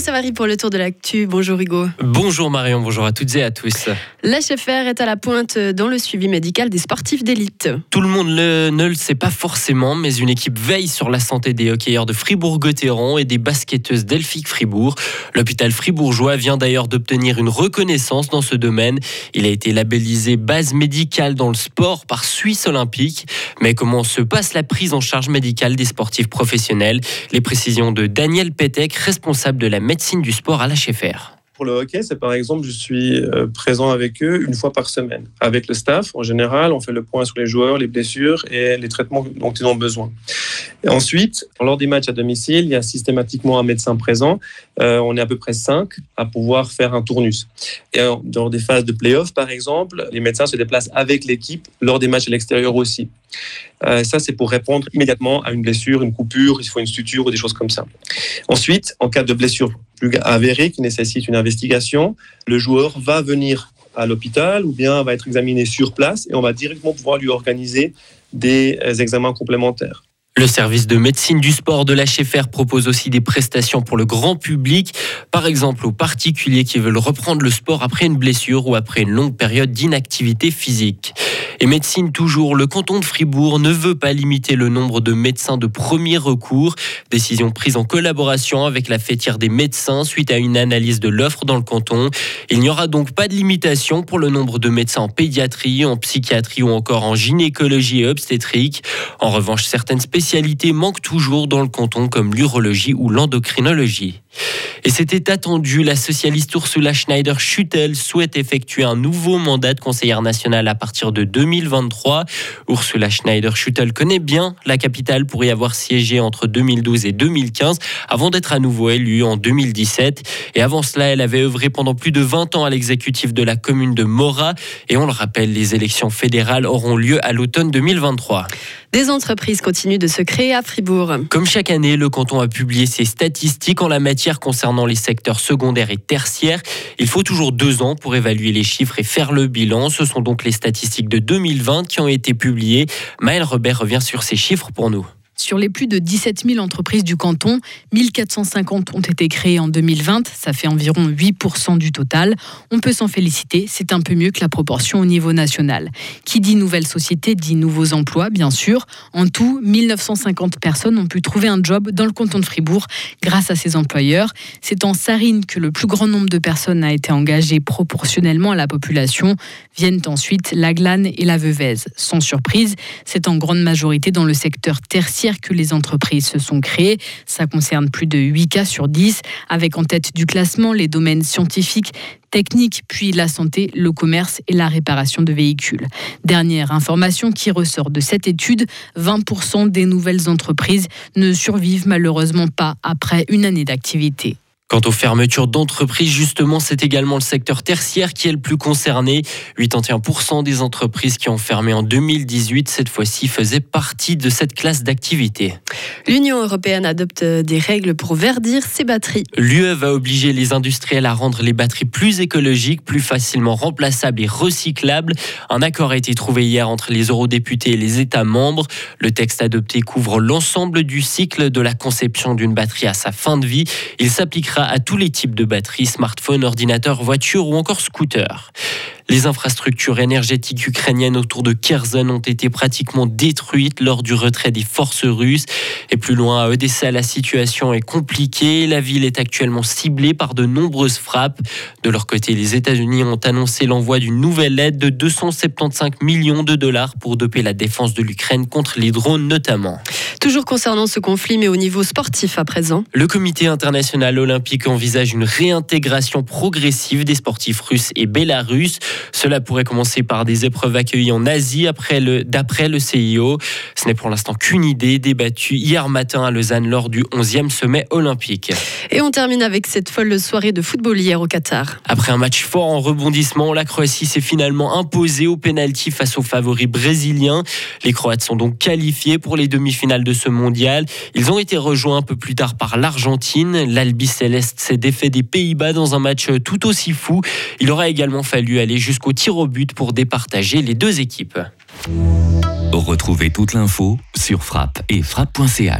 Savary pour le tour de l'actu. Bonjour Hugo. Bonjour Marion, bonjour à toutes et à tous. L'HFR est à la pointe dans le suivi médical des sportifs d'élite. Tout le monde ne le sait pas forcément, mais une équipe veille sur la santé des hockeyeurs de Fribourg-Gotteron et des basketteuses d'Elphick Fribourg. L'hôpital fribourgeois vient d'ailleurs d'obtenir une reconnaissance dans ce domaine. Il a été labellisé base médicale dans le sport par Suisse Olympique. Mais comment se passe la prise en charge médicale des sportifs professionnels? Les précisions de Daniel Petek, responsable de la médecine du sport à l'HFR. Pour le hockey, c'est par exemple, je suis euh, présent avec eux une fois par semaine. Avec le staff, en général, on fait le point sur les joueurs, les blessures et les traitements dont ils ont besoin. Et ensuite, lors des matchs à domicile, il y a systématiquement un médecin présent. Euh, on est à peu près cinq à pouvoir faire un tournus. Et lors des phases de play-off, par exemple, les médecins se déplacent avec l'équipe lors des matchs à l'extérieur aussi. Euh, ça, c'est pour répondre immédiatement à une blessure, une coupure, il faut une suture ou des choses comme ça. Ensuite, en cas de blessure plus avérée qui nécessite une investigation, le joueur va venir à l'hôpital ou bien va être examiné sur place et on va directement pouvoir lui organiser des euh, examens complémentaires. Le service de médecine du sport de l'HFR propose aussi des prestations pour le grand public, par exemple aux particuliers qui veulent reprendre le sport après une blessure ou après une longue période d'inactivité physique. Et médecine toujours, le canton de Fribourg ne veut pas limiter le nombre de médecins de premier recours. Décision prise en collaboration avec la fêtière des médecins suite à une analyse de l'offre dans le canton. Il n'y aura donc pas de limitation pour le nombre de médecins en pédiatrie, en psychiatrie ou encore en gynécologie et obstétrique. En revanche, certaines spécialités manquent toujours dans le canton comme l'urologie ou l'endocrinologie. Et c'était attendu, la socialiste Ursula Schneider-Schüttel souhaite effectuer un nouveau mandat de conseillère nationale à partir de 2023. Ursula Schneider-Schüttel connaît bien la capitale pour y avoir siégé entre 2012 et 2015 avant d'être à nouveau élue en 2017. Et avant cela, elle avait œuvré pendant plus de 20 ans à l'exécutif de la commune de Mora. Et on le rappelle, les élections fédérales auront lieu à l'automne 2023. Des entreprises continuent de se créer à Fribourg. Comme chaque année, le canton a publié ses statistiques en la matière concernant les secteurs secondaires et tertiaires. Il faut toujours deux ans pour évaluer les chiffres et faire le bilan. Ce sont donc les statistiques de 2020 qui ont été publiées. Maël Robert revient sur ces chiffres pour nous. Sur les plus de 17 000 entreprises du canton, 1450 ont été créées en 2020, ça fait environ 8% du total. On peut s'en féliciter, c'est un peu mieux que la proportion au niveau national. Qui dit nouvelle société dit nouveaux emplois, bien sûr. En tout, 1950 personnes ont pu trouver un job dans le canton de Fribourg grâce à ces employeurs. C'est en Sarine que le plus grand nombre de personnes a été engagé proportionnellement à la population. Viennent ensuite la Glane et la Veuvez. Sans surprise, c'est en grande majorité dans le secteur tertiaire que les entreprises se sont créées. Ça concerne plus de 8 cas sur 10, avec en tête du classement les domaines scientifiques, techniques, puis la santé, le commerce et la réparation de véhicules. Dernière information qui ressort de cette étude, 20% des nouvelles entreprises ne survivent malheureusement pas après une année d'activité. Quant aux fermetures d'entreprises, justement, c'est également le secteur tertiaire qui est le plus concerné. 81% des entreprises qui ont fermé en 2018, cette fois-ci, faisaient partie de cette classe d'activité. L'Union européenne adopte des règles pour verdir ses batteries. L'UE va obliger les industriels à rendre les batteries plus écologiques, plus facilement remplaçables et recyclables. Un accord a été trouvé hier entre les eurodéputés et les États membres. Le texte adopté couvre l'ensemble du cycle de la conception d'une batterie à sa fin de vie. Il s'appliquera à tous les types de batteries, smartphones, ordinateurs, voitures ou encore scooters. Les infrastructures énergétiques ukrainiennes autour de Kherson ont été pratiquement détruites lors du retrait des forces russes. Et plus loin, à Odessa, la situation est compliquée. La ville est actuellement ciblée par de nombreuses frappes. De leur côté, les États-Unis ont annoncé l'envoi d'une nouvelle aide de 275 millions de dollars pour doper la défense de l'Ukraine contre les drones notamment. Toujours concernant ce conflit, mais au niveau sportif à présent. Le comité international olympique envisage une réintégration progressive des sportifs russes et bélarusses. Cela pourrait commencer par des épreuves accueillies en Asie après le, d'après le CIO. Ce n'est pour l'instant qu'une idée débattue hier matin à Lausanne lors du 11e sommet olympique. Et on termine avec cette folle soirée de football hier au Qatar. Après un match fort en rebondissement, la Croatie s'est finalement imposée au pénalty face aux favoris brésiliens. Les Croates sont donc qualifiés pour les demi-finales de ce mondial. Ils ont été rejoints un peu plus tard par l'Argentine. L'Albi Céleste s'est défait des Pays-Bas dans un match tout aussi fou. Il aura également fallu aller jusqu'au tir au but pour départager les deux équipes. Retrouvez toute l'info sur frappe et frappe.ch.